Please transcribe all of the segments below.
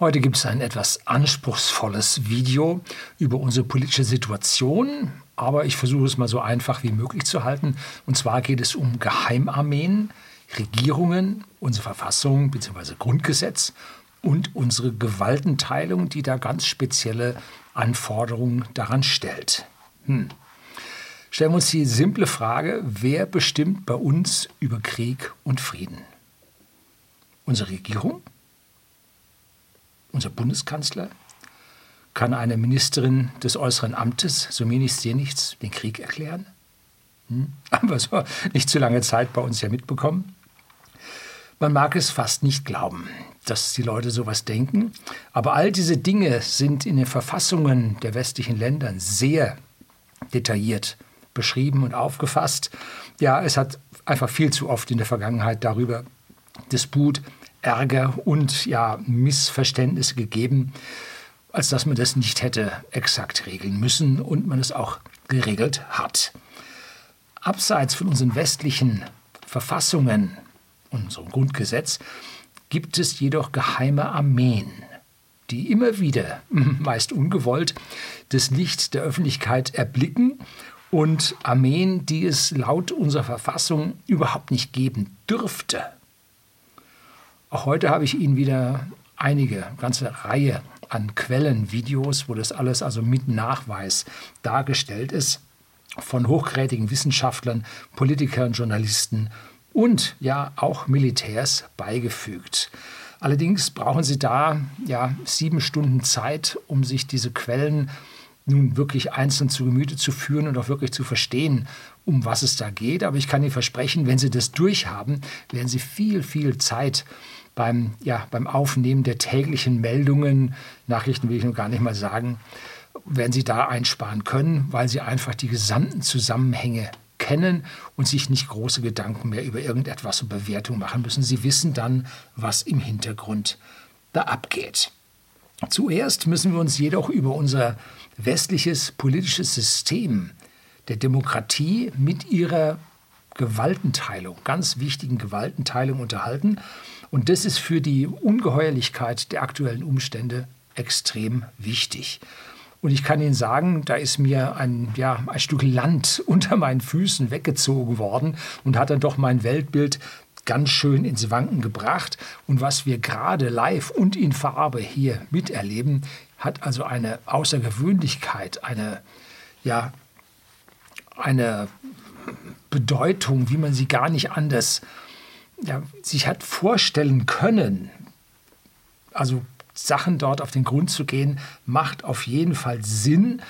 Heute gibt es ein etwas anspruchsvolles Video über unsere politische Situation, aber ich versuche es mal so einfach wie möglich zu halten. Und zwar geht es um Geheimarmeen, Regierungen, unsere Verfassung bzw. Grundgesetz und unsere Gewaltenteilung, die da ganz spezielle Anforderungen daran stellt. Hm. Stellen wir uns die simple Frage, wer bestimmt bei uns über Krieg und Frieden? Unsere Regierung? Unser Bundeskanzler? Kann eine Ministerin des äußeren Amtes, so nichts, dir nichts, den Krieg erklären? Hm? Haben so nicht zu lange Zeit bei uns ja mitbekommen? Man mag es fast nicht glauben, dass die Leute sowas denken, aber all diese Dinge sind in den Verfassungen der westlichen Länder sehr detailliert beschrieben und aufgefasst. Ja, es hat einfach viel zu oft in der Vergangenheit darüber Disput, Ärger und ja, Missverständnisse gegeben, als dass man das nicht hätte exakt regeln müssen und man es auch geregelt hat. Abseits von unseren westlichen Verfassungen unserem Grundgesetz, gibt es jedoch geheime Armeen, die immer wieder, meist ungewollt, das Licht der Öffentlichkeit erblicken und Armeen, die es laut unserer Verfassung überhaupt nicht geben dürfte. Auch heute habe ich Ihnen wieder einige, ganze Reihe an Quellenvideos, wo das alles also mit Nachweis dargestellt ist, von hochkarätigen Wissenschaftlern, Politikern, Journalisten und ja auch Militärs beigefügt. Allerdings brauchen Sie da ja sieben Stunden Zeit, um sich diese Quellen nun wirklich einzeln zu Gemüte zu führen und auch wirklich zu verstehen, um was es da geht. Aber ich kann Ihnen versprechen, wenn Sie das durchhaben, werden Sie viel, viel Zeit beim, ja, beim Aufnehmen der täglichen Meldungen, Nachrichten will ich noch gar nicht mal sagen, werden Sie da einsparen können, weil Sie einfach die gesamten Zusammenhänge kennen und sich nicht große Gedanken mehr über irgendetwas und Bewertung machen müssen. Sie wissen dann, was im Hintergrund da abgeht. Zuerst müssen wir uns jedoch über unser westliches politisches System der Demokratie mit ihrer Gewaltenteilung, ganz wichtigen Gewaltenteilung unterhalten. Und das ist für die Ungeheuerlichkeit der aktuellen Umstände extrem wichtig. Und ich kann Ihnen sagen, da ist mir ein, ja, ein Stück Land unter meinen Füßen weggezogen worden und hat dann doch mein Weltbild ganz schön ins Wanken gebracht. Und was wir gerade live und in Farbe hier miterleben, hat also eine Außergewöhnlichkeit, eine, ja, eine Bedeutung, wie man sie gar nicht anders ja, sich hat vorstellen können. Also Sachen dort auf den Grund zu gehen, macht auf jeden Fall Sinn.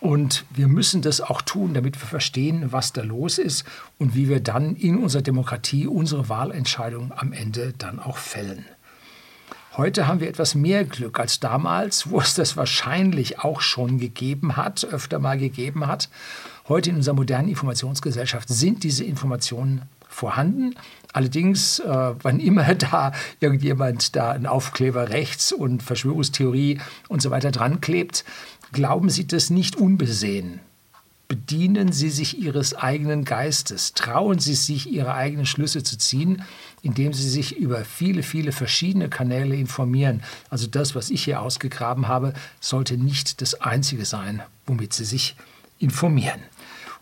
Und wir müssen das auch tun, damit wir verstehen, was da los ist und wie wir dann in unserer Demokratie unsere Wahlentscheidung am Ende dann auch fällen. Heute haben wir etwas mehr Glück als damals, wo es das wahrscheinlich auch schon gegeben hat, öfter mal gegeben hat. Heute in unserer modernen Informationsgesellschaft sind diese Informationen vorhanden. Allerdings, äh, wann immer da irgendjemand da einen Aufkleber rechts und Verschwörungstheorie und so weiter dran klebt, glauben Sie das nicht unbesehen. Bedienen Sie sich Ihres eigenen Geistes. Trauen Sie sich, Ihre eigenen Schlüsse zu ziehen, indem Sie sich über viele, viele verschiedene Kanäle informieren. Also das, was ich hier ausgegraben habe, sollte nicht das Einzige sein, womit Sie sich informieren.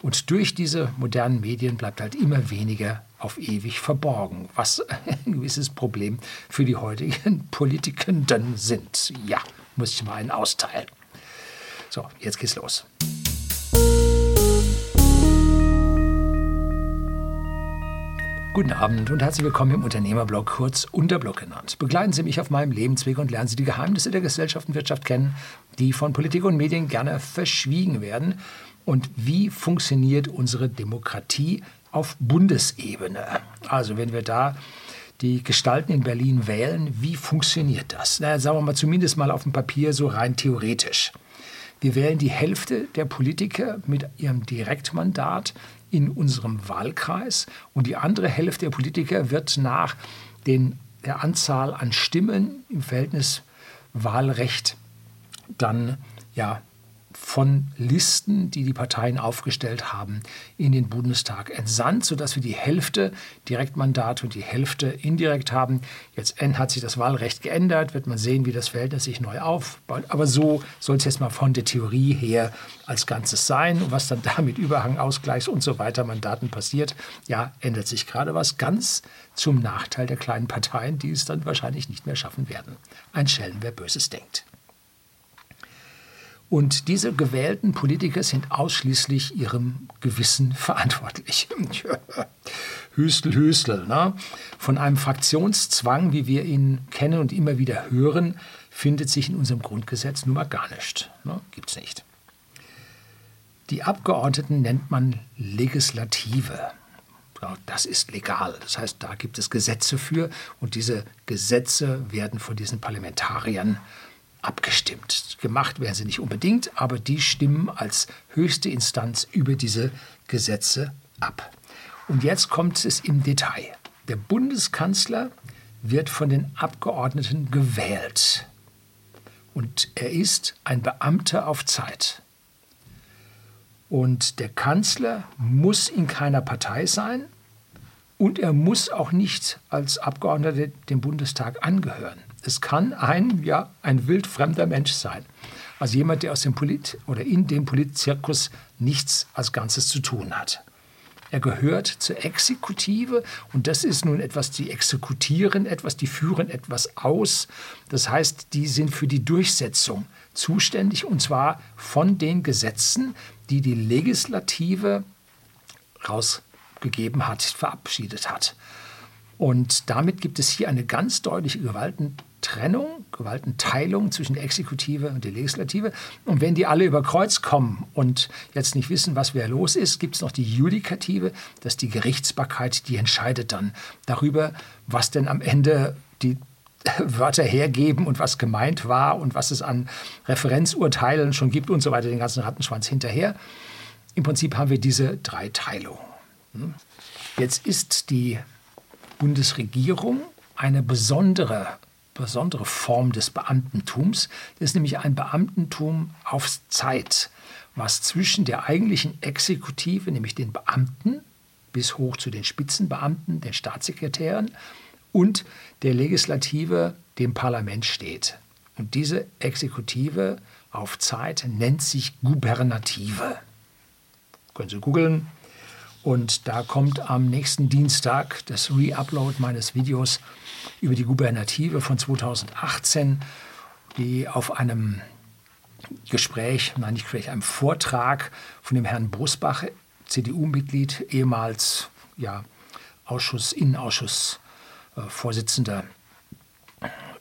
Und durch diese modernen Medien bleibt halt immer weniger auf ewig verborgen, was ein gewisses Problem für die heutigen Politikenden sind. Ja, muss ich mal einen austeilen. So, jetzt geht's los. Guten Abend und herzlich willkommen im Unternehmerblog, kurz Unterblog genannt. Begleiten Sie mich auf meinem Lebensweg und lernen Sie die Geheimnisse der Gesellschaft und Wirtschaft kennen, die von Politik und Medien gerne verschwiegen werden und wie funktioniert unsere Demokratie auf Bundesebene. Also wenn wir da die Gestalten in Berlin wählen, wie funktioniert das? Na, sagen wir mal zumindest mal auf dem Papier so rein theoretisch. Wir wählen die Hälfte der Politiker mit ihrem Direktmandat in unserem Wahlkreis und die andere Hälfte der Politiker wird nach den, der Anzahl an Stimmen im Verhältnis Wahlrecht dann ja von Listen, die die Parteien aufgestellt haben, in den Bundestag entsandt, sodass wir die Hälfte Direktmandate und die Hälfte indirekt haben. Jetzt hat sich das Wahlrecht geändert, wird man sehen, wie das Verhältnis sich neu aufbaut. Aber so soll es jetzt mal von der Theorie her als Ganzes sein. Und was dann da mit Überhang, Ausgleichs und so weiter Mandaten passiert, ja, ändert sich gerade was ganz zum Nachteil der kleinen Parteien, die es dann wahrscheinlich nicht mehr schaffen werden. Ein Schelm, wer Böses denkt. Und diese gewählten Politiker sind ausschließlich ihrem Gewissen verantwortlich. Hüstel, Hüstel. Ne? Von einem Fraktionszwang, wie wir ihn kennen und immer wieder hören, findet sich in unserem Grundgesetz nun mal gar nicht. Ne? Es nicht. Die Abgeordneten nennt man Legislative. Das ist legal. Das heißt, da gibt es Gesetze für und diese Gesetze werden von diesen Parlamentariern abgestimmt. Gemacht werden sie nicht unbedingt, aber die stimmen als höchste Instanz über diese Gesetze ab. Und jetzt kommt es im Detail. Der Bundeskanzler wird von den Abgeordneten gewählt. Und er ist ein Beamter auf Zeit. Und der Kanzler muss in keiner Partei sein und er muss auch nicht als Abgeordneter dem Bundestag angehören. Es kann ein, ja, ein wildfremder Mensch sein. Also jemand, der aus dem Polit oder in dem Politzirkus nichts als Ganzes zu tun hat. Er gehört zur Exekutive und das ist nun etwas, die exekutieren etwas, die führen etwas aus. Das heißt, die sind für die Durchsetzung zuständig und zwar von den Gesetzen, die die Legislative rausgegeben hat, verabschiedet hat. Und damit gibt es hier eine ganz deutliche Gewaltentrennung, Gewaltenteilung zwischen der Exekutive und der Legislative. Und wenn die alle über Kreuz kommen und jetzt nicht wissen, was wer los ist, gibt es noch die Judikative, das ist die Gerichtsbarkeit, die entscheidet dann darüber, was denn am Ende die Wörter hergeben und was gemeint war und was es an Referenzurteilen schon gibt und so weiter, den ganzen Rattenschwanz hinterher. Im Prinzip haben wir diese drei Teilungen. Hm? Jetzt ist die Bundesregierung eine besondere, besondere Form des Beamtentums. Das ist nämlich ein Beamtentum auf Zeit, was zwischen der eigentlichen Exekutive, nämlich den Beamten, bis hoch zu den Spitzenbeamten, den Staatssekretären, und der Legislative, dem Parlament steht. Und diese Exekutive auf Zeit nennt sich Gubernative. Können Sie googeln, und da kommt am nächsten Dienstag das Re-Upload meines Videos über die Gubernative von 2018, die auf einem Gespräch, nein, nicht Gespräch, einem Vortrag von dem Herrn Bosbach, CDU-Mitglied, ehemals ja, Ausschuss, Innenausschussvorsitzender, äh,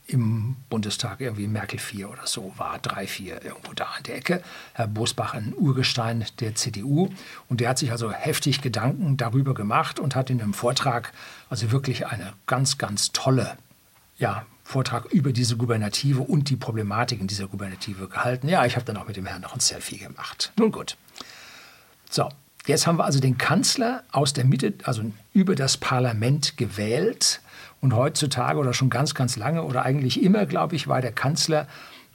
im Bundestag irgendwie Merkel 4 oder so war, 3, 4, irgendwo da an der Ecke. Herr Bosbach, ein Urgestein der CDU. Und der hat sich also heftig Gedanken darüber gemacht und hat in einem Vortrag also wirklich eine ganz, ganz tolle ja, Vortrag über diese Gubernative und die Problematiken dieser Gubernative gehalten. Ja, ich habe dann auch mit dem Herrn noch ein Selfie gemacht. Nun gut. So, jetzt haben wir also den Kanzler aus der Mitte, also über das Parlament gewählt und heutzutage oder schon ganz, ganz lange oder eigentlich immer, glaube ich, war der Kanzler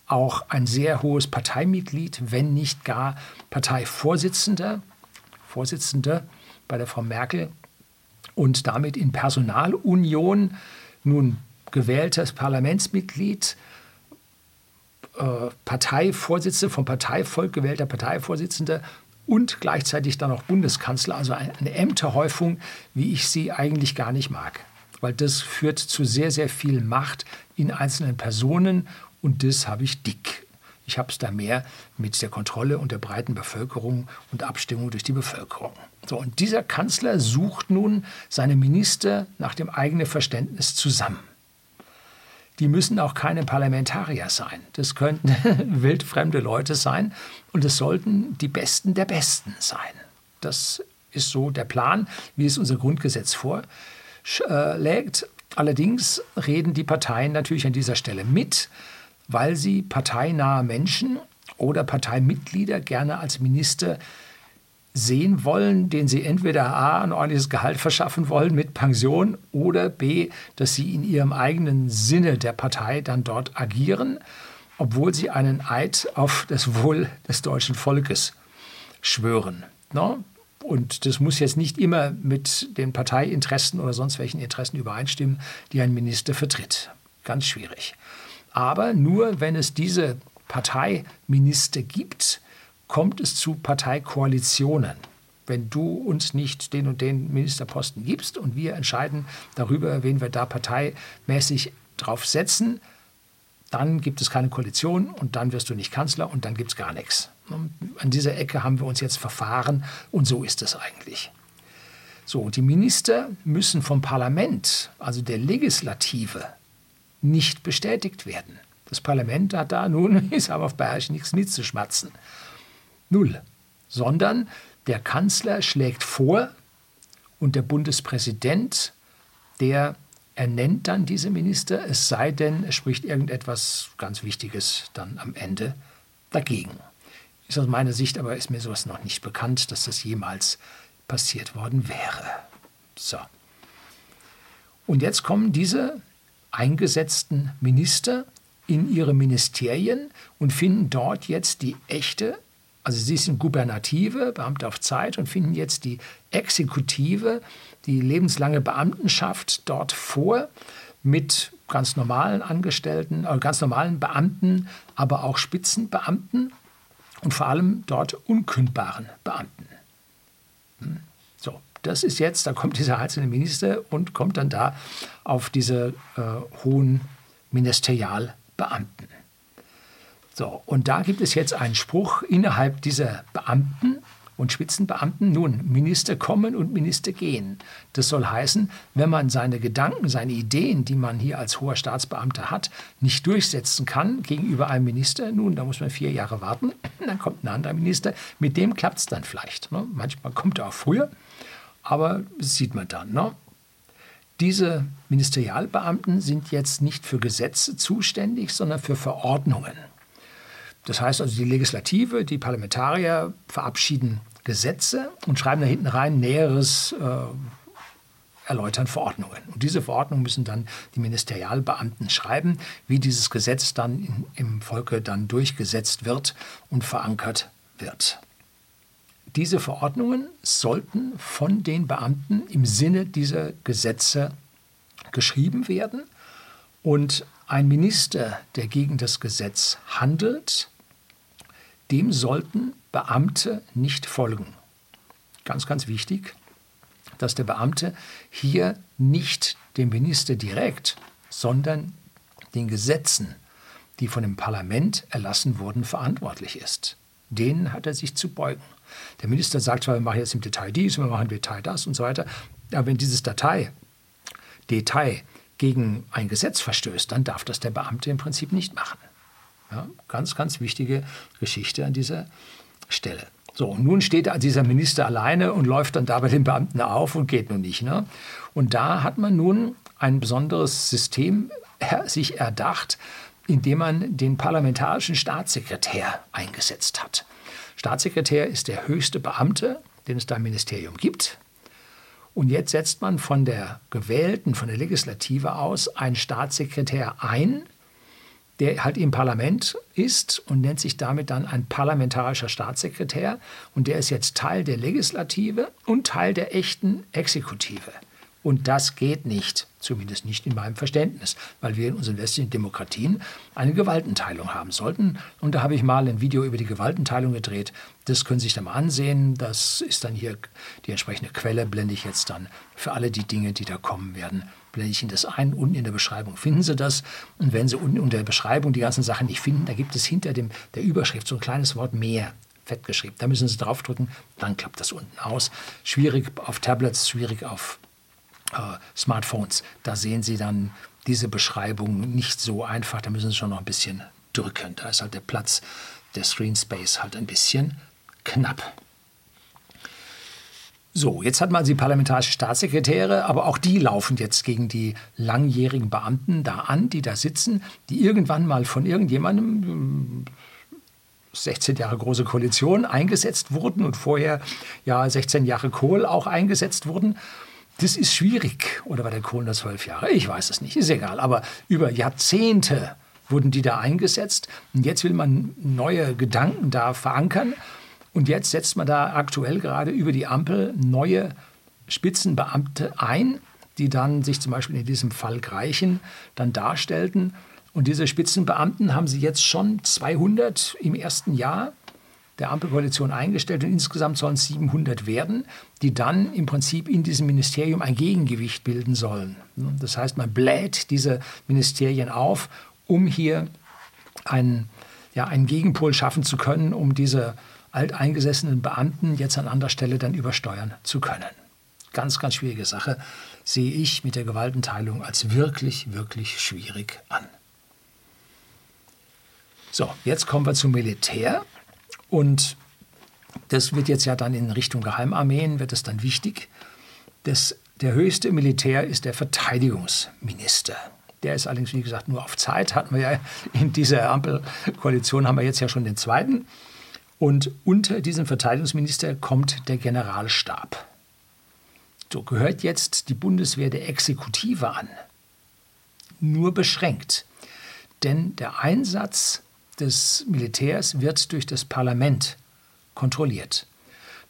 auch ein sehr hohes Parteimitglied, wenn nicht gar Parteivorsitzender, Vorsitzende bei der Frau Merkel und damit in Personalunion nun gewähltes Parlamentsmitglied, äh, Parteivorsitzender, vom Parteivolk gewählter Parteivorsitzender und gleichzeitig dann auch Bundeskanzler, also eine Ämterhäufung, wie ich sie eigentlich gar nicht mag weil das führt zu sehr, sehr viel Macht in einzelnen Personen und das habe ich dick. Ich habe es da mehr mit der Kontrolle und der breiten Bevölkerung und Abstimmung durch die Bevölkerung. So, und dieser Kanzler sucht nun seine Minister nach dem eigenen Verständnis zusammen. Die müssen auch keine Parlamentarier sein. Das könnten wildfremde Leute sein und es sollten die Besten der Besten sein. Das ist so der Plan, wie es unser Grundgesetz schlägt. Allerdings reden die Parteien natürlich an dieser Stelle mit, weil sie parteinahe Menschen oder Parteimitglieder gerne als Minister sehen wollen, denen sie entweder A, ein ordentliches Gehalt verschaffen wollen mit Pension oder B, dass sie in ihrem eigenen Sinne der Partei dann dort agieren. obwohl sie einen Eid auf das Wohl des deutschen Volkes schwören. Ne? Und das muss jetzt nicht immer mit den Parteiinteressen oder sonst welchen Interessen übereinstimmen, die ein Minister vertritt. Ganz schwierig. Aber nur wenn es diese Parteiminister gibt, kommt es zu Parteikoalitionen. Wenn du uns nicht den und den Ministerposten gibst und wir entscheiden darüber, wen wir da parteimäßig drauf setzen, dann gibt es keine Koalition und dann wirst du nicht Kanzler und dann gibt es gar nichts. An dieser Ecke haben wir uns jetzt verfahren und so ist es eigentlich. So, die Minister müssen vom Parlament, also der Legislative, nicht bestätigt werden. Das Parlament hat da nun, ich sage auf Bayerisch, nichts mitzuschmatzen. Null. Sondern der Kanzler schlägt vor und der Bundespräsident, der ernennt dann diese Minister, es sei denn, es spricht irgendetwas ganz Wichtiges dann am Ende dagegen. Ist aus meiner Sicht aber ist mir sowas noch nicht bekannt, dass das jemals passiert worden wäre. So. Und jetzt kommen diese eingesetzten Minister in ihre Ministerien und finden dort jetzt die echte, also sie sind Gubernative, Beamte auf Zeit und finden jetzt die Exekutive, die lebenslange Beamtenschaft dort vor mit ganz normalen Angestellten, äh, ganz normalen Beamten, aber auch Spitzenbeamten und vor allem dort unkündbaren Beamten. Hm. So, das ist jetzt, da kommt dieser einzelne Minister und kommt dann da auf diese äh, hohen Ministerialbeamten. So, und da gibt es jetzt einen Spruch innerhalb dieser Beamten, und Spitzenbeamten. Nun, Minister kommen und Minister gehen. Das soll heißen, wenn man seine Gedanken, seine Ideen, die man hier als hoher Staatsbeamter hat, nicht durchsetzen kann gegenüber einem Minister, nun, da muss man vier Jahre warten, dann kommt ein anderer Minister, mit dem klappt es dann vielleicht. Ne? Manchmal kommt er auch früher, aber das sieht man dann. Ne? Diese Ministerialbeamten sind jetzt nicht für Gesetze zuständig, sondern für Verordnungen. Das heißt also, die Legislative, die Parlamentarier verabschieden Gesetze und schreiben da hinten rein Näheres äh, erläutern Verordnungen. Und diese Verordnungen müssen dann die Ministerialbeamten schreiben, wie dieses Gesetz dann in, im Volke dann durchgesetzt wird und verankert wird. Diese Verordnungen sollten von den Beamten im Sinne dieser Gesetze geschrieben werden und ein Minister, der gegen das Gesetz handelt, dem sollten Beamte nicht folgen. Ganz, ganz wichtig, dass der Beamte hier nicht dem Minister direkt, sondern den Gesetzen, die von dem Parlament erlassen wurden, verantwortlich ist. Denen hat er sich zu beugen. Der Minister sagt zwar, wir machen jetzt im Detail dies, wir machen im Detail das und so weiter, aber wenn dieses Datei, Detail gegen ein Gesetz verstößt, dann darf das der Beamte im Prinzip nicht machen. Ja, ganz, ganz wichtige Geschichte an dieser Stelle. So, und nun steht dieser Minister alleine und läuft dann da bei den Beamten auf und geht nun nicht. Ne? Und da hat man nun ein besonderes System sich erdacht, indem man den parlamentarischen Staatssekretär eingesetzt hat. Staatssekretär ist der höchste Beamte, den es da im Ministerium gibt. Und jetzt setzt man von der gewählten, von der Legislative aus einen Staatssekretär ein, der halt im Parlament ist und nennt sich damit dann ein parlamentarischer Staatssekretär. Und der ist jetzt Teil der Legislative und Teil der echten Exekutive. Und das geht nicht, zumindest nicht in meinem Verständnis, weil wir in unseren westlichen Demokratien eine Gewaltenteilung haben sollten. Und da habe ich mal ein Video über die Gewaltenteilung gedreht. Das können Sie sich dann mal ansehen. Das ist dann hier die entsprechende Quelle, blende ich jetzt dann für alle die Dinge, die da kommen werden, blende ich Ihnen das ein. Unten in der Beschreibung finden Sie das. Und wenn Sie unten unter der Beschreibung die ganzen Sachen nicht finden, da gibt es hinter dem, der Überschrift so ein kleines Wort mehr fett geschrieben. Da müssen Sie draufdrücken, dann klappt das unten aus. Schwierig auf Tablets, schwierig auf äh, Smartphones. Da sehen Sie dann diese Beschreibung nicht so einfach. Da müssen Sie schon noch ein bisschen drücken. Da ist halt der Platz, der Screen Space halt ein bisschen knapp. So, jetzt hat man die parlamentarische Staatssekretäre, aber auch die laufen jetzt gegen die langjährigen Beamten da an, die da sitzen, die irgendwann mal von irgendjemandem 16 Jahre große Koalition eingesetzt wurden und vorher ja 16 Jahre Kohl auch eingesetzt wurden das ist schwierig. Oder war der Kohl nur zwölf Jahre? Ich weiß es nicht, ist egal. Aber über Jahrzehnte wurden die da eingesetzt. Und jetzt will man neue Gedanken da verankern. Und jetzt setzt man da aktuell gerade über die Ampel neue Spitzenbeamte ein, die dann sich zum Beispiel in diesem Fall Greichen dann darstellten. Und diese Spitzenbeamten haben sie jetzt schon 200 im ersten Jahr der Ampelkoalition eingestellt und insgesamt sollen es 700 werden, die dann im Prinzip in diesem Ministerium ein Gegengewicht bilden sollen. Das heißt, man bläht diese Ministerien auf, um hier einen, ja, einen Gegenpol schaffen zu können, um diese alteingesessenen Beamten jetzt an anderer Stelle dann übersteuern zu können. Ganz, ganz schwierige Sache sehe ich mit der Gewaltenteilung als wirklich, wirklich schwierig an. So, jetzt kommen wir zum Militär. Und das wird jetzt ja dann in Richtung Geheimarmeen, wird es dann wichtig. Das, der höchste Militär ist der Verteidigungsminister. Der ist allerdings, wie gesagt, nur auf Zeit. Hatten wir ja in dieser Ampelkoalition, haben wir jetzt ja schon den zweiten. Und unter diesem Verteidigungsminister kommt der Generalstab. So gehört jetzt die Bundeswehr der Exekutive an. Nur beschränkt. Denn der Einsatz des Militärs wird durch das Parlament kontrolliert.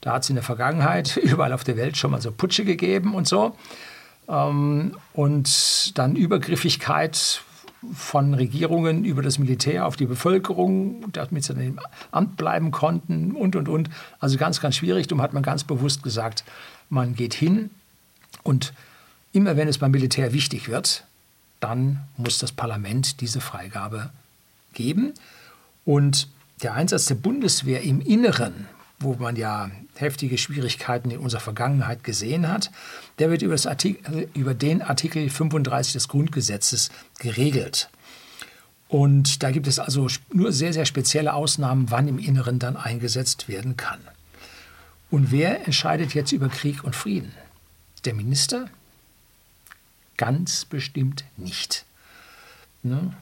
Da hat es in der Vergangenheit überall auf der Welt schon mal so Putsche gegeben und so. Ähm, und dann Übergriffigkeit von Regierungen über das Militär auf die Bevölkerung, damit sie im Amt bleiben konnten und, und, und. Also ganz, ganz schwierig. Darum hat man ganz bewusst gesagt, man geht hin und immer wenn es beim Militär wichtig wird, dann muss das Parlament diese Freigabe geben. Und der Einsatz der Bundeswehr im Inneren, wo man ja heftige Schwierigkeiten in unserer Vergangenheit gesehen hat, der wird über, Artikel, über den Artikel 35 des Grundgesetzes geregelt. Und da gibt es also nur sehr, sehr spezielle Ausnahmen, wann im Inneren dann eingesetzt werden kann. Und wer entscheidet jetzt über Krieg und Frieden? Der Minister? Ganz bestimmt nicht. Ne?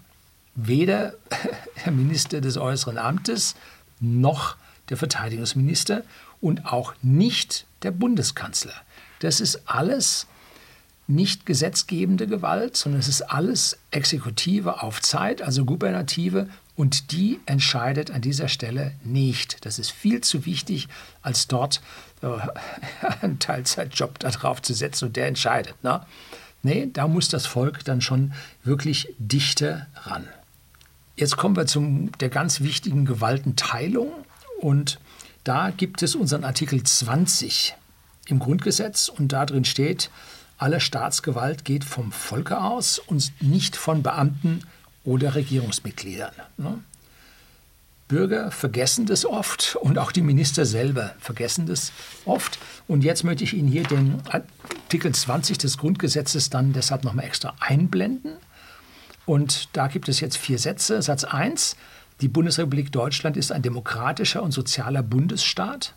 weder der Minister des Äußeren Amtes noch der Verteidigungsminister und auch nicht der Bundeskanzler. Das ist alles nicht gesetzgebende Gewalt, sondern es ist alles Exekutive auf Zeit, also Gubernative, und die entscheidet an dieser Stelle nicht. Das ist viel zu wichtig, als dort äh, einen Teilzeitjob darauf zu setzen und der entscheidet. Ne? Nee, da muss das Volk dann schon wirklich dichter ran. Jetzt kommen wir zu der ganz wichtigen Gewaltenteilung und da gibt es unseren Artikel 20 im Grundgesetz und da drin steht, alle Staatsgewalt geht vom Volke aus und nicht von Beamten oder Regierungsmitgliedern. Ne? Bürger vergessen das oft und auch die Minister selber vergessen das oft. Und jetzt möchte ich Ihnen hier den Artikel 20 des Grundgesetzes dann deshalb nochmal extra einblenden. Und da gibt es jetzt vier Sätze. Satz 1, die Bundesrepublik Deutschland ist ein demokratischer und sozialer Bundesstaat.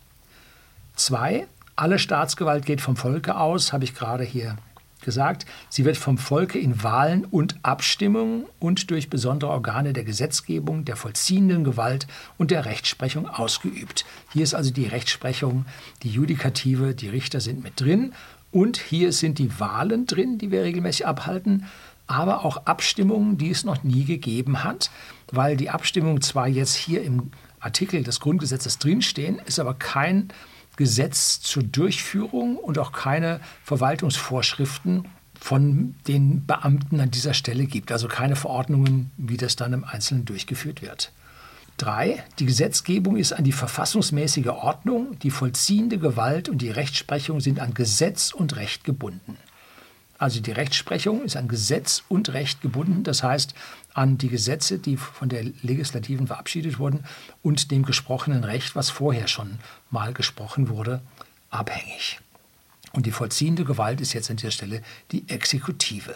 2, alle Staatsgewalt geht vom Volke aus, habe ich gerade hier gesagt. Sie wird vom Volke in Wahlen und Abstimmungen und durch besondere Organe der Gesetzgebung, der vollziehenden Gewalt und der Rechtsprechung ausgeübt. Hier ist also die Rechtsprechung, die Judikative, die Richter sind mit drin. Und hier sind die Wahlen drin, die wir regelmäßig abhalten aber auch Abstimmungen, die es noch nie gegeben hat, weil die Abstimmungen zwar jetzt hier im Artikel des Grundgesetzes drinstehen, ist aber kein Gesetz zur Durchführung und auch keine Verwaltungsvorschriften von den Beamten an dieser Stelle gibt, also keine Verordnungen, wie das dann im Einzelnen durchgeführt wird. Drei, die Gesetzgebung ist an die verfassungsmäßige Ordnung, die vollziehende Gewalt und die Rechtsprechung sind an Gesetz und Recht gebunden. Also die Rechtsprechung ist an Gesetz und Recht gebunden, das heißt an die Gesetze, die von der Legislativen verabschiedet wurden und dem gesprochenen Recht, was vorher schon mal gesprochen wurde, abhängig. Und die vollziehende Gewalt ist jetzt an dieser Stelle die Exekutive.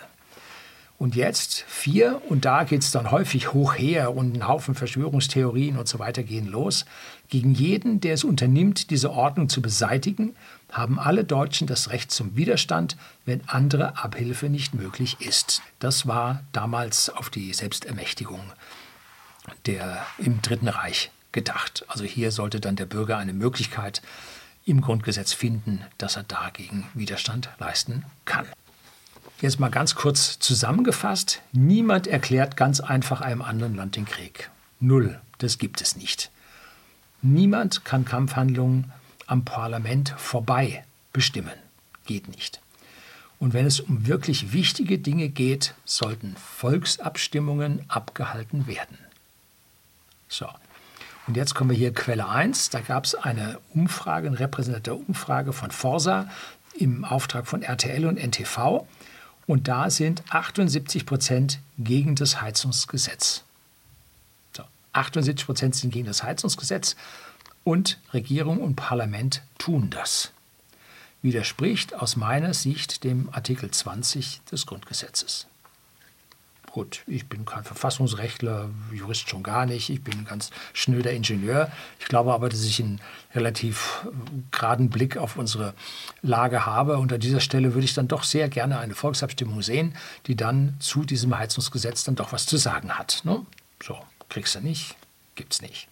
Und jetzt vier, und da geht es dann häufig hoch her und ein Haufen Verschwörungstheorien und so weiter gehen los. Gegen jeden, der es unternimmt, diese Ordnung zu beseitigen, haben alle Deutschen das Recht zum Widerstand, wenn andere Abhilfe nicht möglich ist. Das war damals auf die Selbstermächtigung der, im Dritten Reich gedacht. Also hier sollte dann der Bürger eine Möglichkeit im Grundgesetz finden, dass er dagegen Widerstand leisten kann. Jetzt mal ganz kurz zusammengefasst. Niemand erklärt ganz einfach einem anderen Land den Krieg. Null. Das gibt es nicht. Niemand kann Kampfhandlungen am Parlament vorbei bestimmen. Geht nicht. Und wenn es um wirklich wichtige Dinge geht, sollten Volksabstimmungen abgehalten werden. So. Und jetzt kommen wir hier Quelle 1. Da gab es eine Umfrage, eine repräsentative Umfrage von Forsa im Auftrag von RTL und NTV. Und da sind 78 Prozent gegen das Heizungsgesetz. So, 78 Prozent sind gegen das Heizungsgesetz und Regierung und Parlament tun das. Widerspricht aus meiner Sicht dem Artikel 20 des Grundgesetzes. Gut, ich bin kein Verfassungsrechtler, Jurist schon gar nicht. Ich bin ein ganz schnöder Ingenieur. Ich glaube aber, dass ich einen relativ äh, geraden Blick auf unsere Lage habe. Und an dieser Stelle würde ich dann doch sehr gerne eine Volksabstimmung sehen, die dann zu diesem Heizungsgesetz dann doch was zu sagen hat. Ne? So, kriegst du nicht, gibt's nicht.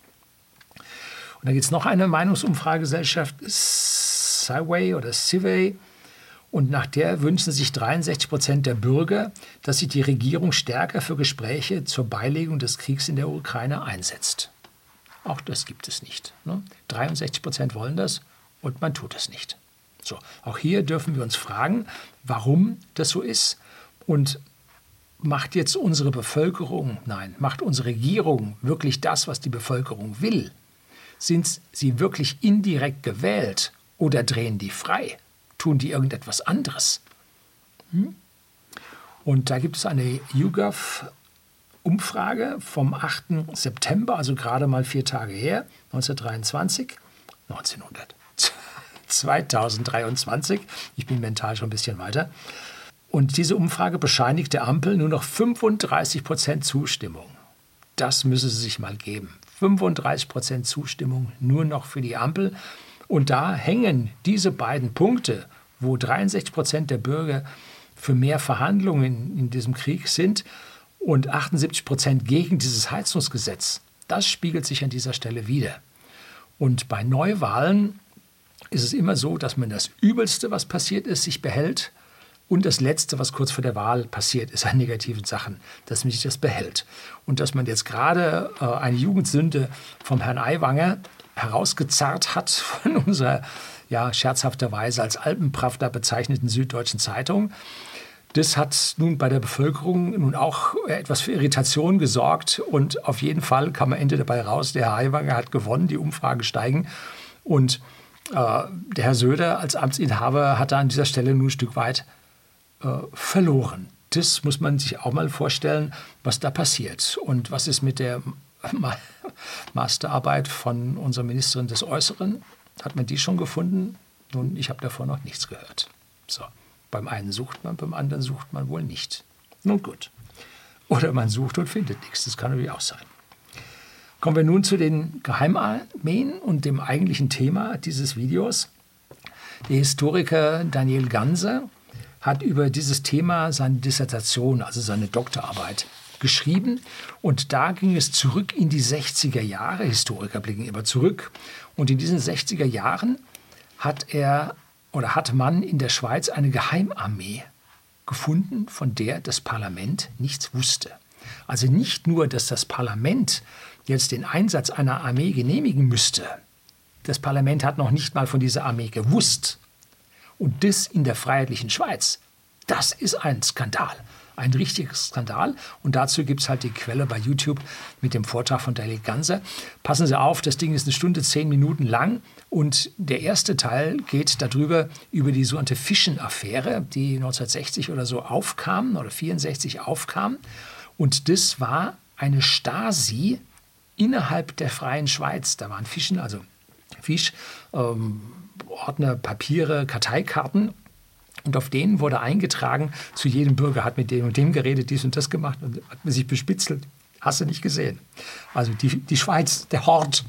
Und dann gibt es noch eine Meinungsumfragegesellschaft, Civey oder Civey. Und nach der wünschen sich 63 Prozent der Bürger, dass sich die Regierung stärker für Gespräche zur Beilegung des Kriegs in der Ukraine einsetzt. Auch das gibt es nicht. Ne? 63 Prozent wollen das und man tut es nicht. So, auch hier dürfen wir uns fragen, warum das so ist und macht jetzt unsere Bevölkerung, nein, macht unsere Regierung wirklich das, was die Bevölkerung will? Sind sie wirklich indirekt gewählt oder drehen die frei? tun die irgendetwas anderes. Hm? Und da gibt es eine YouGov-Umfrage vom 8. September, also gerade mal vier Tage her, 1923, 1900, 2023. Ich bin mental schon ein bisschen weiter. Und diese Umfrage bescheinigt der Ampel nur noch 35 Prozent Zustimmung. Das müsse sie sich mal geben. 35 Prozent Zustimmung nur noch für die Ampel. Und da hängen diese beiden Punkte, wo 63 Prozent der Bürger für mehr Verhandlungen in diesem Krieg sind und 78 Prozent gegen dieses Heizungsgesetz. Das spiegelt sich an dieser Stelle wieder. Und bei Neuwahlen ist es immer so, dass man das Übelste, was passiert ist, sich behält und das Letzte, was kurz vor der Wahl passiert ist an negativen Sachen, dass man sich das behält. Und dass man jetzt gerade äh, eine Jugendsünde vom Herrn Aiwanger herausgezerrt hat von unserer ja scherzhafterweise als Alpenpravda bezeichneten Süddeutschen Zeitung. Das hat nun bei der Bevölkerung nun auch etwas für Irritation gesorgt und auf jeden Fall kam am Ende dabei raus, der Herr Aiwanger hat gewonnen, die Umfragen steigen und äh, der Herr Söder als Amtsinhaber hat da an dieser Stelle nur ein Stück weit äh, verloren. Das muss man sich auch mal vorstellen, was da passiert und was ist mit der Masterarbeit von unserer Ministerin des Äußeren. Hat man die schon gefunden? Nun, ich habe davon noch nichts gehört. So, beim einen sucht man, beim anderen sucht man wohl nicht. Nun gut. Oder man sucht und findet nichts. Das kann natürlich auch sein. Kommen wir nun zu den Geheimarmeen und dem eigentlichen Thema dieses Videos. Der Historiker Daniel Ganser hat über dieses Thema seine Dissertation, also seine Doktorarbeit, geschrieben. Und da ging es zurück in die 60er Jahre. Historiker blicken immer zurück. Und in diesen 60er Jahren hat er oder hat man in der Schweiz eine Geheimarmee gefunden, von der das Parlament nichts wusste. Also nicht nur, dass das Parlament jetzt den Einsatz einer Armee genehmigen müsste. Das Parlament hat noch nicht mal von dieser Armee gewusst. Und das in der freiheitlichen Schweiz. Das ist ein Skandal ein richtiger Skandal. Und dazu gibt es halt die Quelle bei YouTube mit dem Vortrag von Daniel Ganser. Passen Sie auf, das Ding ist eine Stunde, zehn Minuten lang. Und der erste Teil geht darüber, über die sogenannte Fischen-Affäre, die 1960 oder so aufkam oder 64 aufkam. Und das war eine Stasi innerhalb der freien Schweiz. Da waren Fischen, also Fisch, ähm, Ordner, Papiere, Karteikarten und auf denen wurde eingetragen, zu jedem Bürger hat mit dem und dem geredet, dies und das gemacht und hat man sich bespitzelt. Hast du nicht gesehen. Also die, die Schweiz, der Hort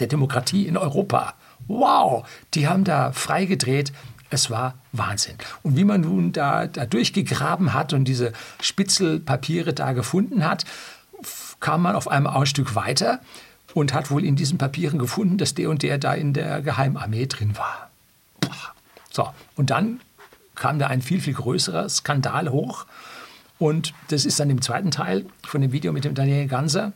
der Demokratie in Europa. Wow, die haben da freigedreht. Es war Wahnsinn. Und wie man nun da, da durchgegraben hat und diese Spitzelpapiere da gefunden hat, kam man auf einmal auch ein Stück weiter und hat wohl in diesen Papieren gefunden, dass der und der da in der Geheimarmee drin war. So, und dann kam da ein viel, viel größerer Skandal hoch. Und das ist dann im zweiten Teil von dem Video mit dem Daniel Ganser.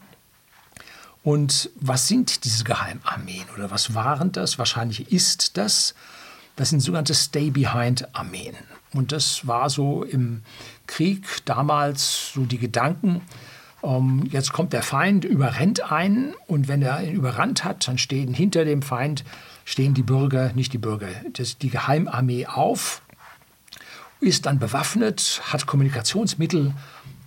Und was sind diese Geheimarmeen oder was waren das? Wahrscheinlich ist das. Das sind sogenannte Stay-Behind-Armeen. Und das war so im Krieg damals so die Gedanken, jetzt kommt der Feind, überrennt einen und wenn er ihn überrannt hat, dann stehen hinter dem Feind stehen die Bürger, nicht die Bürger, das, die Geheimarmee auf, ist dann bewaffnet, hat Kommunikationsmittel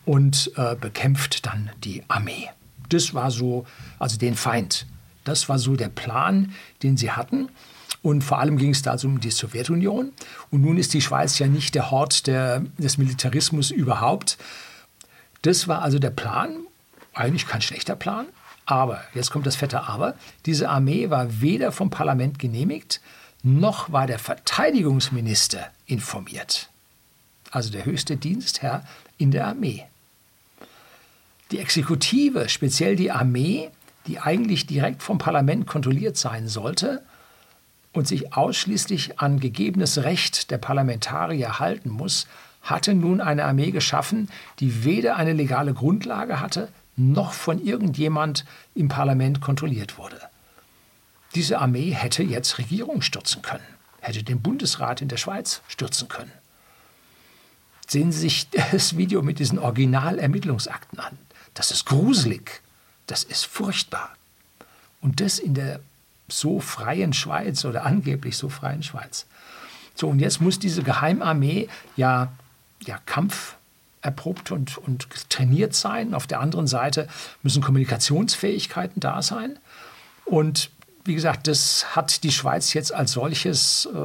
und äh, bekämpft dann die Armee. Das war so, also den Feind. Das war so der Plan, den sie hatten. Und vor allem ging es da also um die Sowjetunion. Und nun ist die Schweiz ja nicht der Hort der, des Militarismus überhaupt. Das war also der Plan. Eigentlich kein schlechter Plan. Aber, jetzt kommt das fette Aber, diese Armee war weder vom Parlament genehmigt, noch war der Verteidigungsminister informiert. Also der höchste Dienstherr in der Armee. Die Exekutive, speziell die Armee, die eigentlich direkt vom Parlament kontrolliert sein sollte und sich ausschließlich an gegebenes Recht der Parlamentarier halten muss, hatte nun eine Armee geschaffen, die weder eine legale Grundlage hatte, noch von irgendjemand im Parlament kontrolliert wurde. Diese Armee hätte jetzt Regierung stürzen können, hätte den Bundesrat in der Schweiz stürzen können. Sehen Sie sich das Video mit diesen Originalermittlungsakten an. Das ist gruselig, das ist furchtbar. Und das in der so freien Schweiz oder angeblich so freien Schweiz. So, und jetzt muss diese Geheimarmee ja, ja Kampf erprobt und, und trainiert sein. Auf der anderen Seite müssen Kommunikationsfähigkeiten da sein. Und wie gesagt, das hat die Schweiz jetzt als solches äh,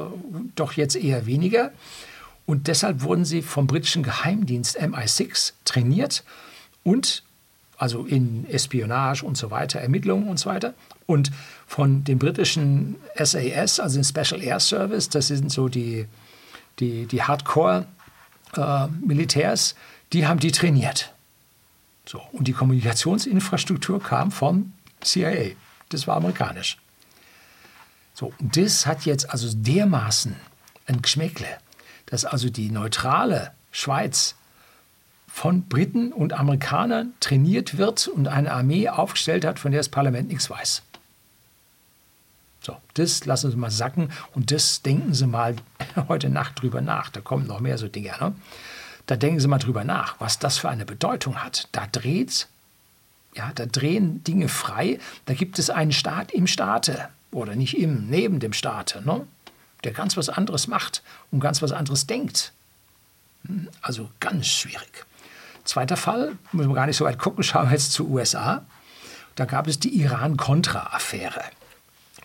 doch jetzt eher weniger. Und deshalb wurden sie vom britischen Geheimdienst MI6 trainiert und also in Espionage und so weiter, Ermittlungen und so weiter. Und von dem britischen SAS, also den Special Air Service, das sind so die, die, die Hardcore- äh, Militärs, die haben die trainiert. So, und die Kommunikationsinfrastruktur kam vom CIA. Das war amerikanisch. So, und das hat jetzt also dermaßen ein Geschmäckle, dass also die neutrale Schweiz von Briten und Amerikanern trainiert wird und eine Armee aufgestellt hat, von der das Parlament nichts weiß. So, das lassen Sie mal sacken und das denken Sie mal heute Nacht drüber nach. Da kommen noch mehr so Dinge. Ne? Da denken Sie mal drüber nach, was das für eine Bedeutung hat. Da dreht, ja, da drehen Dinge frei. Da gibt es einen Staat im Staate oder nicht im, neben dem Staate, ne? der ganz was anderes macht und ganz was anderes denkt. Hm, also ganz schwierig. Zweiter Fall, müssen wir gar nicht so weit gucken, schauen wir jetzt zu USA. Da gab es die Iran-Contra-Affäre.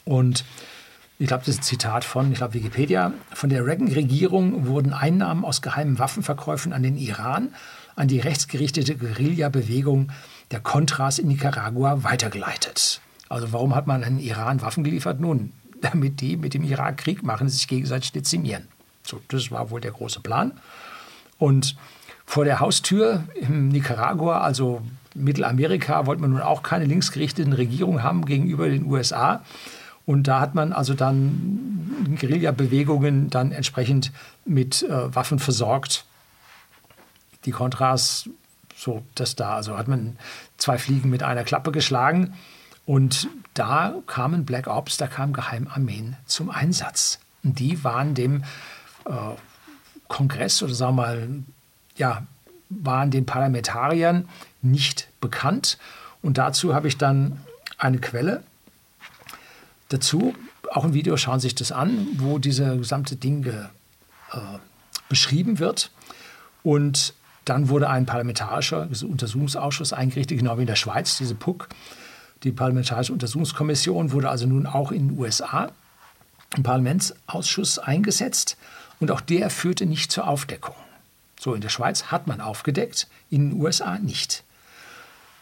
Und ich glaube, das ist ein Zitat von, ich glaube, Wikipedia. Von der Reagan-Regierung wurden Einnahmen aus geheimen Waffenverkäufen an den Iran, an die rechtsgerichtete Guerilla-Bewegung der Contras in Nicaragua weitergeleitet. Also warum hat man an den Iran Waffen geliefert? Nun, damit die mit dem Irak Krieg machen, sich gegenseitig dezimieren. So, das war wohl der große Plan. Und vor der Haustür in Nicaragua, also Mittelamerika, wollte man nun auch keine linksgerichteten Regierungen haben gegenüber den USA. Und da hat man also dann Guerilla-Bewegungen dann entsprechend mit äh, Waffen versorgt. Die Contras, so das da, also hat man zwei Fliegen mit einer Klappe geschlagen. Und da kamen Black Ops, da kamen Geheimarmeen zum Einsatz. Und die waren dem äh, Kongress oder sagen wir mal, ja, waren den Parlamentariern nicht bekannt. Und dazu habe ich dann eine Quelle dazu. Auch im Video schauen Sie sich das an, wo dieser gesamte Ding äh, beschrieben wird. Und dann wurde ein parlamentarischer Untersuchungsausschuss eingerichtet, genau wie in der Schweiz, diese PUC. Die Parlamentarische Untersuchungskommission wurde also nun auch in den USA im Parlamentsausschuss eingesetzt und auch der führte nicht zur Aufdeckung. So, in der Schweiz hat man aufgedeckt, in den USA nicht.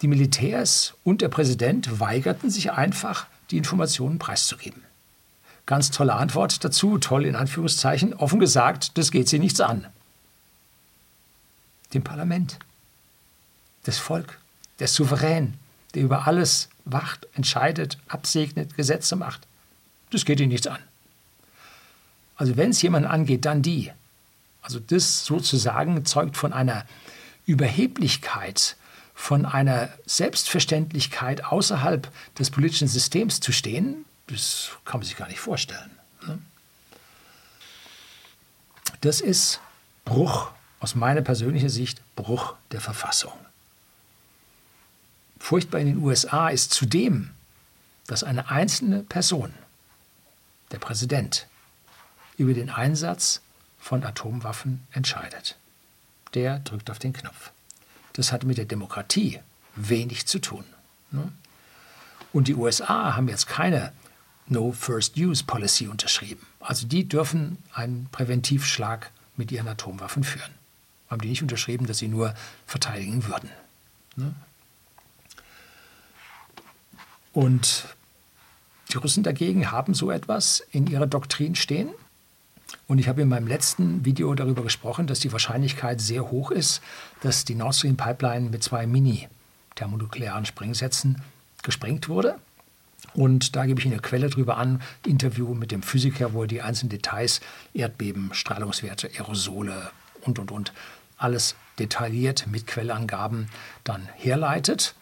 Die Militärs und der Präsident weigerten sich einfach, die Informationen preiszugeben. Ganz tolle Antwort dazu, toll in Anführungszeichen, offen gesagt, das geht sie nichts an. Dem Parlament, das Volk, der Souverän, der über alles wacht, entscheidet, absegnet, Gesetze macht. Das geht ihnen nichts an. Also wenn es jemanden angeht, dann die. Also das sozusagen zeugt von einer Überheblichkeit, von einer Selbstverständlichkeit außerhalb des politischen Systems zu stehen, das kann man sich gar nicht vorstellen. Ne? Das ist Bruch, aus meiner persönlichen Sicht, Bruch der Verfassung. Furchtbar in den USA ist zudem, dass eine einzelne Person, der Präsident, über den Einsatz von Atomwaffen entscheidet. Der drückt auf den Knopf. Das hat mit der Demokratie wenig zu tun. Ne? Und die USA haben jetzt keine No First Use Policy unterschrieben. Also die dürfen einen Präventivschlag mit ihren Atomwaffen führen. Haben die nicht unterschrieben, dass sie nur verteidigen würden. Ne? Und die Russen dagegen haben so etwas in ihrer Doktrin stehen. Und ich habe in meinem letzten Video darüber gesprochen, dass die Wahrscheinlichkeit sehr hoch ist, dass die Nord Stream Pipeline mit zwei Mini-thermonuklearen Sprengsätzen gesprengt wurde. Und da gebe ich Ihnen eine Quelle drüber an, Interview mit dem Physiker, wo er die einzelnen Details, Erdbeben, Strahlungswerte, Aerosole und, und, und, alles detailliert mit Quellangaben dann herleitet.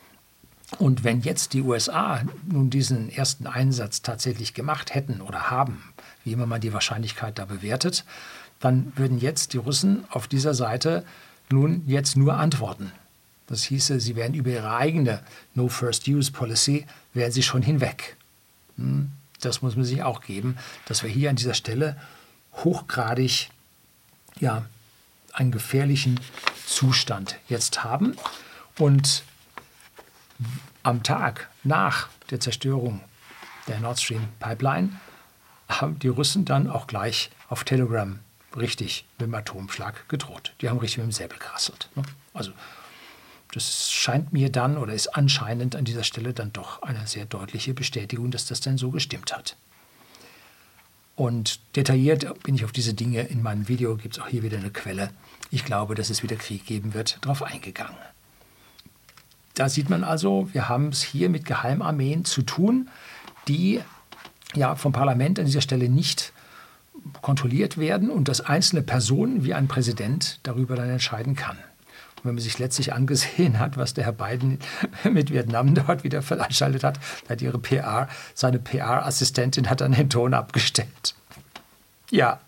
Und wenn jetzt die USA nun diesen ersten Einsatz tatsächlich gemacht hätten oder haben, wie immer man die Wahrscheinlichkeit da bewertet, dann würden jetzt die Russen auf dieser Seite nun jetzt nur antworten. Das hieße, sie wären über ihre eigene No First Use Policy, wären sie schon hinweg. Hm, das muss man sich auch geben, dass wir hier an dieser Stelle hochgradig ja, einen gefährlichen Zustand jetzt haben. Und am Tag nach der Zerstörung der Nord Stream Pipeline haben die Russen dann auch gleich auf Telegram richtig mit dem Atomschlag gedroht. Die haben richtig mit dem Säbel gerasselt. Ne? Also das scheint mir dann oder ist anscheinend an dieser Stelle dann doch eine sehr deutliche Bestätigung, dass das dann so gestimmt hat. Und detailliert bin ich auf diese Dinge in meinem Video, gibt es auch hier wieder eine Quelle. Ich glaube, dass es wieder Krieg geben wird, darauf eingegangen. Da sieht man also, wir haben es hier mit Geheimarmeen zu tun, die ja vom Parlament an dieser Stelle nicht kontrolliert werden und dass einzelne Personen wie ein Präsident darüber dann entscheiden kann. Und wenn man sich letztlich angesehen hat, was der Herr Biden mit Vietnam dort wieder veranstaltet hat, hat ihre PR, seine PR-Assistentin hat dann den Ton abgestellt. Ja,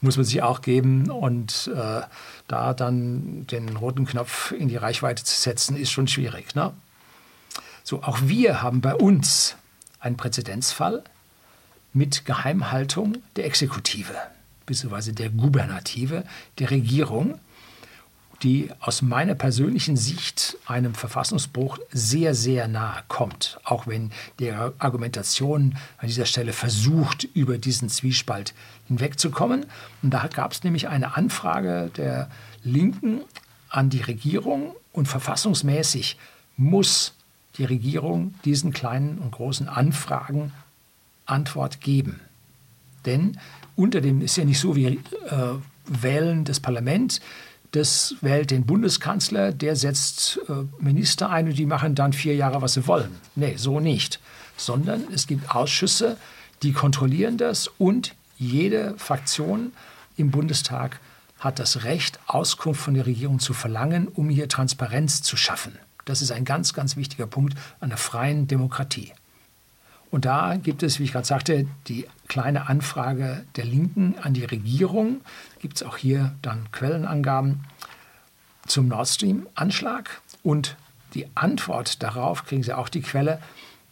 muss man sich auch geben und äh, da dann den roten Knopf in die Reichweite zu setzen, ist schon schwierig. Ne? So, auch wir haben bei uns einen Präzedenzfall mit Geheimhaltung der Exekutive bzw. der Gubernative, der Regierung, die aus meiner persönlichen Sicht einem Verfassungsbruch sehr, sehr nahe kommt, auch wenn die Argumentation an dieser Stelle versucht, über diesen Zwiespalt hinwegzukommen. Und da gab es nämlich eine Anfrage der Linken an die Regierung und verfassungsmäßig muss die Regierung diesen kleinen und großen Anfragen Antwort geben. Denn unter dem ist ja nicht so wie äh, Wählen des Parlaments, das wählt den Bundeskanzler, der setzt äh, Minister ein und die machen dann vier Jahre, was sie wollen. Nee, so nicht. Sondern es gibt Ausschüsse, die kontrollieren das und jede Fraktion im Bundestag hat das Recht, Auskunft von der Regierung zu verlangen, um hier Transparenz zu schaffen. Das ist ein ganz, ganz wichtiger Punkt einer freien Demokratie. Und da gibt es, wie ich gerade sagte, die kleine Anfrage der Linken an die Regierung. Gibt es auch hier dann Quellenangaben zum Nord Stream-Anschlag. Und die Antwort darauf, kriegen Sie auch die Quelle,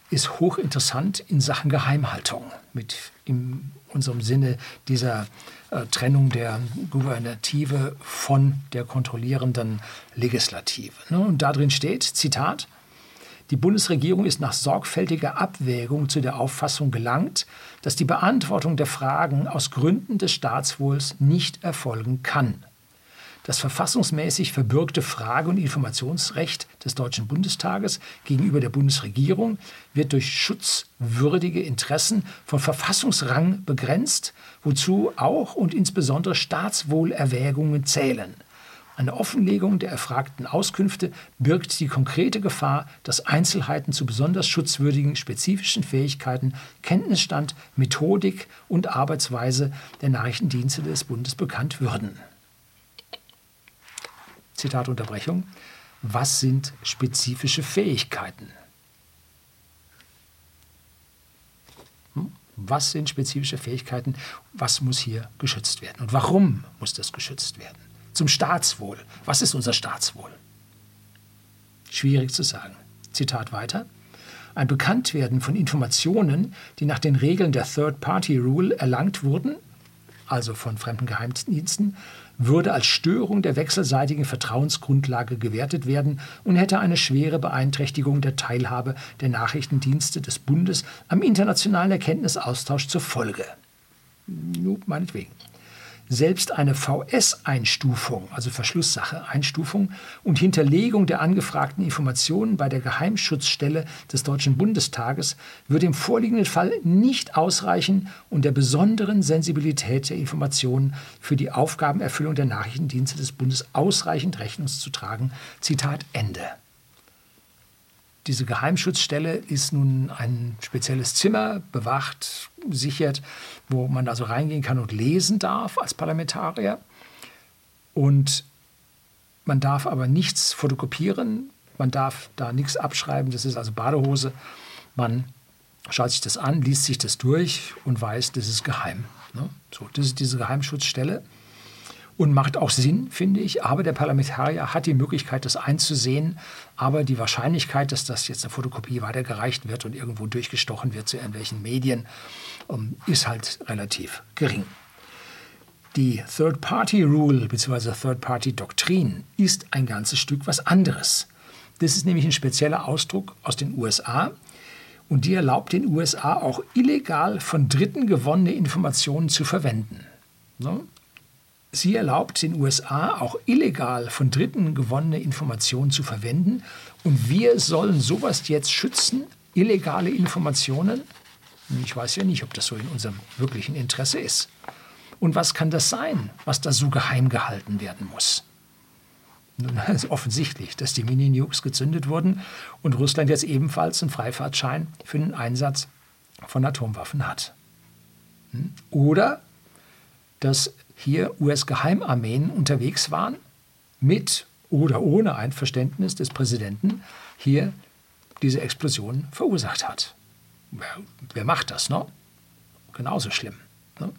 ist hochinteressant in Sachen Geheimhaltung. Mit in unserem Sinne dieser äh, Trennung der Gouvernative von der kontrollierenden Legislative. Ne? Und da drin steht, Zitat, die Bundesregierung ist nach sorgfältiger Abwägung zu der Auffassung gelangt, dass die Beantwortung der Fragen aus Gründen des Staatswohls nicht erfolgen kann. Das verfassungsmäßig verbürgte Frage- und Informationsrecht des Deutschen Bundestages gegenüber der Bundesregierung wird durch schutzwürdige Interessen von Verfassungsrang begrenzt, wozu auch und insbesondere Staatswohlerwägungen zählen. Eine Offenlegung der erfragten Auskünfte birgt die konkrete Gefahr, dass Einzelheiten zu besonders schutzwürdigen spezifischen Fähigkeiten, Kenntnisstand, Methodik und Arbeitsweise der Nachrichtendienste des Bundes bekannt würden. Zitat Unterbrechung, was sind spezifische Fähigkeiten? Hm? Was sind spezifische Fähigkeiten? Was muss hier geschützt werden? Und warum muss das geschützt werden? Zum Staatswohl. Was ist unser Staatswohl? Schwierig zu sagen. Zitat weiter. Ein Bekanntwerden von Informationen, die nach den Regeln der Third-Party-Rule erlangt wurden, also von fremden Geheimdiensten, würde als Störung der wechselseitigen Vertrauensgrundlage gewertet werden und hätte eine schwere Beeinträchtigung der Teilhabe der Nachrichtendienste des Bundes am internationalen Erkenntnisaustausch zur Folge. Nur meinetwegen selbst eine VS-Einstufung, also Verschlusssache, Einstufung und Hinterlegung der angefragten Informationen bei der Geheimschutzstelle des Deutschen Bundestages würde im vorliegenden Fall nicht ausreichen und der besonderen Sensibilität der Informationen für die Aufgabenerfüllung der Nachrichtendienste des Bundes ausreichend Rechnung zu tragen. Zitat Ende. Diese Geheimschutzstelle ist nun ein spezielles Zimmer, bewacht, sichert, wo man also reingehen kann und lesen darf als Parlamentarier. Und man darf aber nichts fotokopieren, man darf da nichts abschreiben, das ist also Badehose. Man schaut sich das an, liest sich das durch und weiß, das ist geheim. Ne? So, das ist diese Geheimschutzstelle und macht auch Sinn, finde ich. Aber der Parlamentarier hat die Möglichkeit, das einzusehen. Aber die Wahrscheinlichkeit, dass das jetzt eine Fotokopie weitergereicht wird und irgendwo durchgestochen wird zu irgendwelchen Medien, ähm, ist halt relativ gering. Die Third-Party-Rule bzw. Third-Party-Doktrin ist ein ganzes Stück was anderes. Das ist nämlich ein spezieller Ausdruck aus den USA und die erlaubt den USA auch illegal von Dritten gewonnene Informationen zu verwenden. Ne? Sie erlaubt den USA auch illegal von Dritten gewonnene Informationen zu verwenden. Und wir sollen sowas jetzt schützen, illegale Informationen? Ich weiß ja nicht, ob das so in unserem wirklichen Interesse ist. Und was kann das sein, was da so geheim gehalten werden muss? Nun ist offensichtlich, dass die Mini-Nukes gezündet wurden und Russland jetzt ebenfalls einen Freifahrtschein für den Einsatz von Atomwaffen hat. Hm? Oder dass hier US-Geheimarmeen unterwegs waren, mit oder ohne Einverständnis des Präsidenten, hier diese Explosion verursacht hat. Wer, macht das, ne? Genauso schlimm. Ne?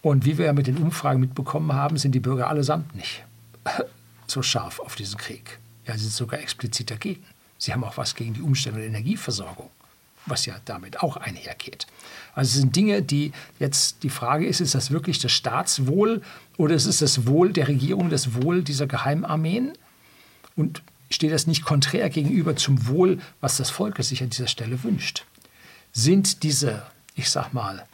Und wie wir ja mit den Umfragen mitbekommen haben, sind die Bürger allesamt nicht so scharf auf diesen Krieg. Ja, sie sind sogar explizit dagegen. Sie haben auch was gegen die Umstellung der Energieversorgung was ja damit auch einhergeht. Also es sind Dinge, die jetzt die Frage ist, ist das wirklich das Staatswohl oder ist es das Wohl der Regierung, das Wohl dieser Geheimarmeen? Und steht das nicht konträr gegenüber zum Wohl, was das Volk sich an dieser Stelle wünscht? Sind diese, ich sag mal,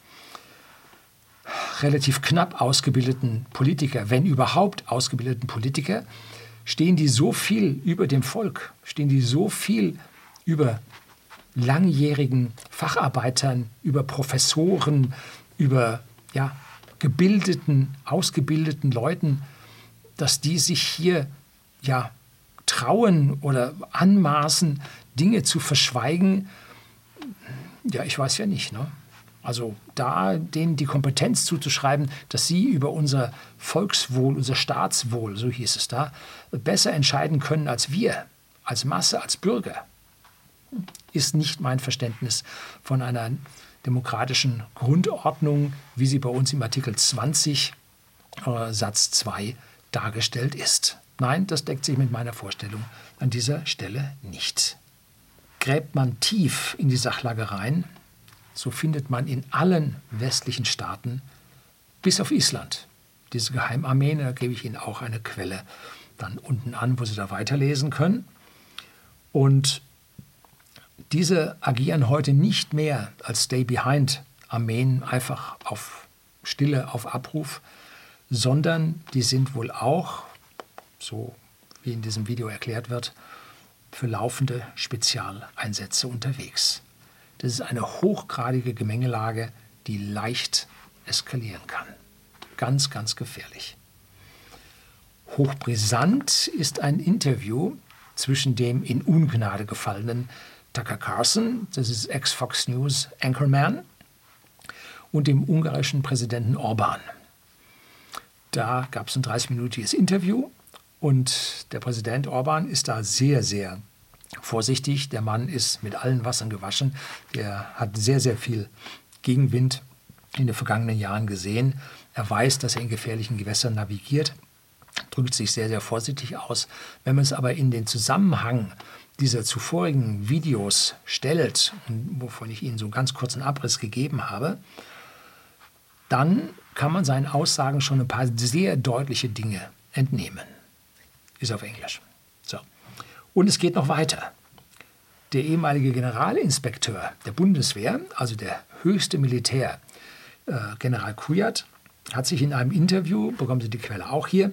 relativ knapp ausgebildeten Politiker, wenn überhaupt ausgebildeten Politiker, stehen die so viel über dem Volk, stehen die so viel über langjährigen Facharbeitern, über Professoren, über ja, gebildeten, ausgebildeten Leuten, dass die sich hier ja trauen oder anmaßen, Dinge zu verschweigen. Ja, ich weiß ja nicht. Ne? Also da denen die Kompetenz zuzuschreiben, dass sie über unser Volkswohl, unser Staatswohl, so hieß es da, besser entscheiden können als wir, als Masse, als Bürger ist nicht mein Verständnis von einer demokratischen Grundordnung, wie sie bei uns im Artikel 20 äh, Satz 2 dargestellt ist. Nein, das deckt sich mit meiner Vorstellung an dieser Stelle nicht. Gräbt man tief in die Sachlage rein, so findet man in allen westlichen Staaten, bis auf Island, diese Geheimarmeen, da gebe ich Ihnen auch eine Quelle dann unten an, wo Sie da weiterlesen können. Und diese agieren heute nicht mehr als Stay-Behind-Armeen einfach auf Stille, auf Abruf, sondern die sind wohl auch, so wie in diesem Video erklärt wird, für laufende Spezialeinsätze unterwegs. Das ist eine hochgradige Gemengelage, die leicht eskalieren kann. Ganz, ganz gefährlich. Hochbrisant ist ein Interview zwischen dem in Ungnade gefallenen Tucker Carlson, das ist ex-Fox News Anchorman, und dem ungarischen Präsidenten Orban. Da gab es ein 30-minütiges Interview Und der Präsident Orban ist da sehr, sehr vorsichtig. Der Mann ist mit allen Wassern gewaschen. Der hat sehr, sehr viel Gegenwind in den vergangenen Jahren gesehen. Er weiß, dass er in gefährlichen Gewässern navigiert, drückt sich sehr, sehr vorsichtig aus. Wenn man es aber in den Zusammenhang dieser zuvorigen Videos stellt, wovon ich Ihnen so ganz kurzen Abriss gegeben habe, dann kann man seinen Aussagen schon ein paar sehr deutliche Dinge entnehmen. Ist auf Englisch. So. Und es geht noch weiter. Der ehemalige Generalinspekteur der Bundeswehr, also der höchste Militär, äh, General Kujat, hat sich in einem Interview, bekommen Sie die Quelle auch hier,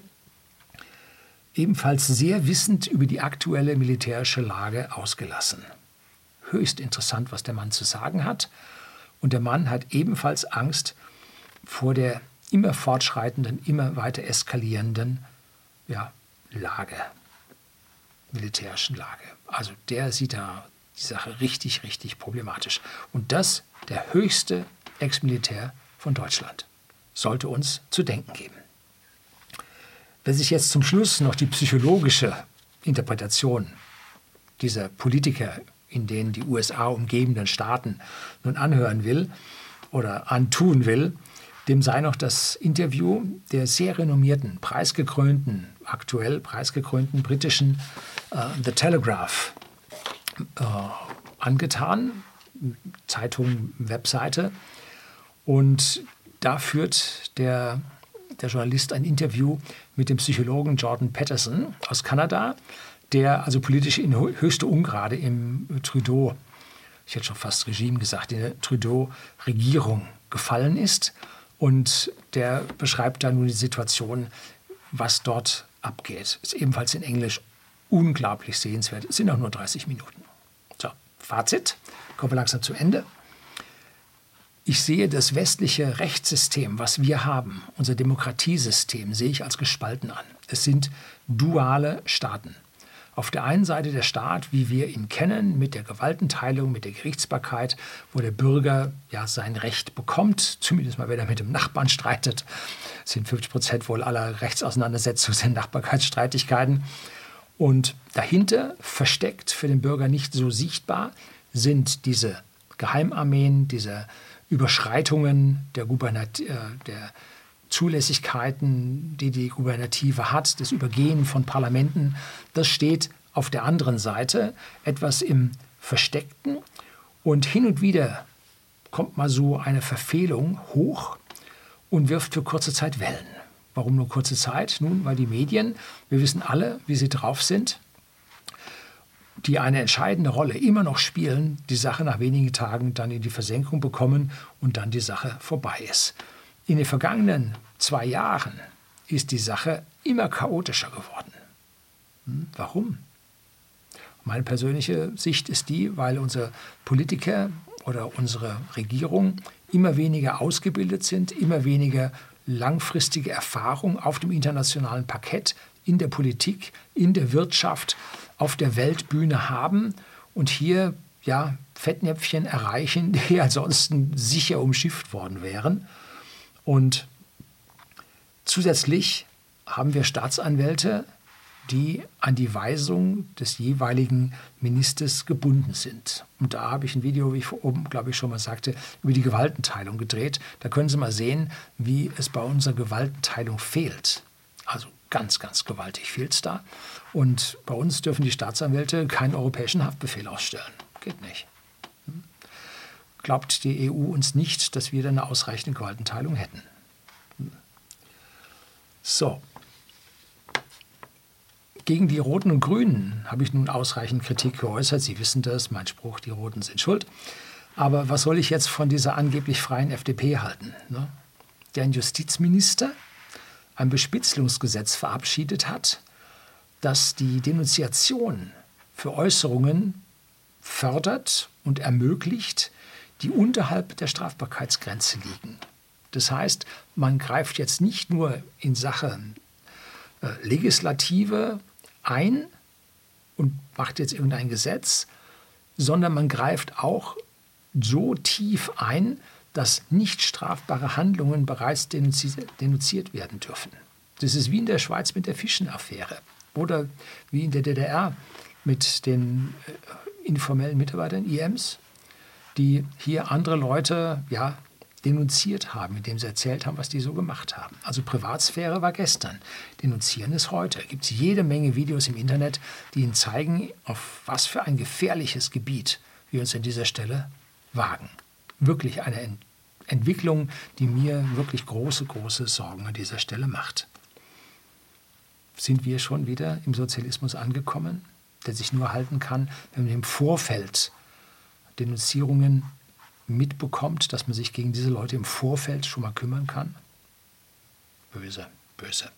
ebenfalls sehr wissend über die aktuelle militärische Lage ausgelassen. Höchst interessant, was der Mann zu sagen hat. Und der Mann hat ebenfalls Angst vor der immer fortschreitenden, immer weiter eskalierenden ja, Lage, militärischen Lage. Also der sieht da die Sache richtig, richtig problematisch. Und das der höchste Ex-Militär von Deutschland. Sollte uns zu denken geben. Wer sich jetzt zum Schluss noch die psychologische Interpretation dieser Politiker in den die USA umgebenden Staaten nun anhören will oder antun will, dem sei noch das Interview der sehr renommierten, preisgekrönten, aktuell preisgekrönten britischen äh, The Telegraph äh, angetan, Zeitung, Webseite. Und da führt der, der Journalist ein Interview mit dem Psychologen Jordan Patterson aus Kanada, der also politisch in höchste Ungrade im Trudeau, ich hätte schon fast Regime gesagt, in der Trudeau-Regierung gefallen ist und der beschreibt da nun die Situation, was dort abgeht. Ist ebenfalls in Englisch unglaublich sehenswert. Es sind auch nur 30 Minuten. So, Fazit. Kommen wir langsam zum Ende. Ich sehe das westliche Rechtssystem, was wir haben, unser Demokratiesystem, sehe ich als gespalten an. Es sind duale Staaten. Auf der einen Seite der Staat, wie wir ihn kennen, mit der Gewaltenteilung, mit der Gerichtsbarkeit, wo der Bürger ja sein Recht bekommt, zumindest mal, wenn er mit dem Nachbarn streitet. Das sind 50 Prozent wohl aller Rechtsauseinandersetzungen sind Nachbarkeitsstreitigkeiten. Und dahinter, versteckt für den Bürger nicht so sichtbar, sind diese Geheimarmeen, diese Überschreitungen der, Gubernat äh, der Zulässigkeiten, die die Gubernative hat, das Übergehen von Parlamenten, das steht auf der anderen Seite etwas im Versteckten und hin und wieder kommt mal so eine Verfehlung hoch und wirft für kurze Zeit Wellen. Warum nur kurze Zeit? Nun, weil die Medien, wir wissen alle, wie sie drauf sind, die eine entscheidende Rolle immer noch spielen, die Sache nach wenigen Tagen dann in die Versenkung bekommen und dann die Sache vorbei ist. In den vergangenen zwei Jahren ist die Sache immer chaotischer geworden. Hm, warum? Meine persönliche Sicht ist die, weil unsere Politiker oder unsere Regierung immer weniger ausgebildet sind, immer weniger langfristige Erfahrung auf dem internationalen Parkett, in der Politik, in der Wirtschaft, auf der Weltbühne haben und hier ja, Fettnäpfchen erreichen, die ansonsten sicher umschifft worden wären. Und zusätzlich haben wir Staatsanwälte, die an die Weisung des jeweiligen Ministers gebunden sind. Und da habe ich ein Video, wie ich oben, glaube ich, schon mal sagte, über die Gewaltenteilung gedreht. Da können Sie mal sehen, wie es bei unserer Gewaltenteilung fehlt. Also ganz, ganz gewaltig fehlt es da. Und bei uns dürfen die Staatsanwälte keinen europäischen Haftbefehl ausstellen. Geht nicht glaubt die EU uns nicht, dass wir dann eine ausreichende Gewaltenteilung hätten. So. Gegen die Roten und Grünen habe ich nun ausreichend Kritik geäußert. Sie wissen das, mein Spruch, die Roten sind schuld. Aber was soll ich jetzt von dieser angeblich freien FDP halten? Ne? Der ein Justizminister ein Bespitzelungsgesetz verabschiedet hat, das die Denunziation für Äußerungen fördert und ermöglicht, die unterhalb der Strafbarkeitsgrenze liegen. Das heißt, man greift jetzt nicht nur in Sachen äh, Legislative ein und macht jetzt irgendein Gesetz, sondern man greift auch so tief ein, dass nicht strafbare Handlungen bereits denunziert werden dürfen. Das ist wie in der Schweiz mit der Fischenaffäre. Oder wie in der DDR mit den äh, informellen Mitarbeitern, IMs, die hier andere Leute ja, denunziert haben, indem sie erzählt haben, was die so gemacht haben. Also Privatsphäre war gestern, denunzieren ist heute. Es gibt jede Menge Videos im Internet, die Ihnen zeigen, auf was für ein gefährliches Gebiet wir uns an dieser Stelle wagen. Wirklich eine Ent Entwicklung, die mir wirklich große, große Sorgen an dieser Stelle macht. Sind wir schon wieder im Sozialismus angekommen, der sich nur halten kann, wenn man im Vorfeld Denunzierungen mitbekommt, dass man sich gegen diese Leute im Vorfeld schon mal kümmern kann? Böse, böse.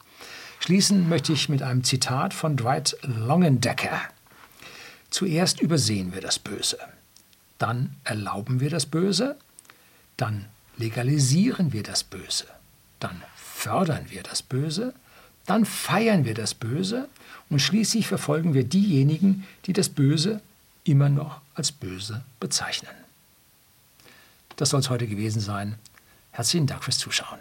Schließen möchte ich mit einem Zitat von Dwight Longendecker. Zuerst übersehen wir das Böse, dann erlauben wir das Böse, dann legalisieren wir das Böse, dann fördern wir das Böse, dann feiern wir das Böse und schließlich verfolgen wir diejenigen, die das Böse immer noch als böse bezeichnen. Das soll es heute gewesen sein. Herzlichen Dank fürs Zuschauen.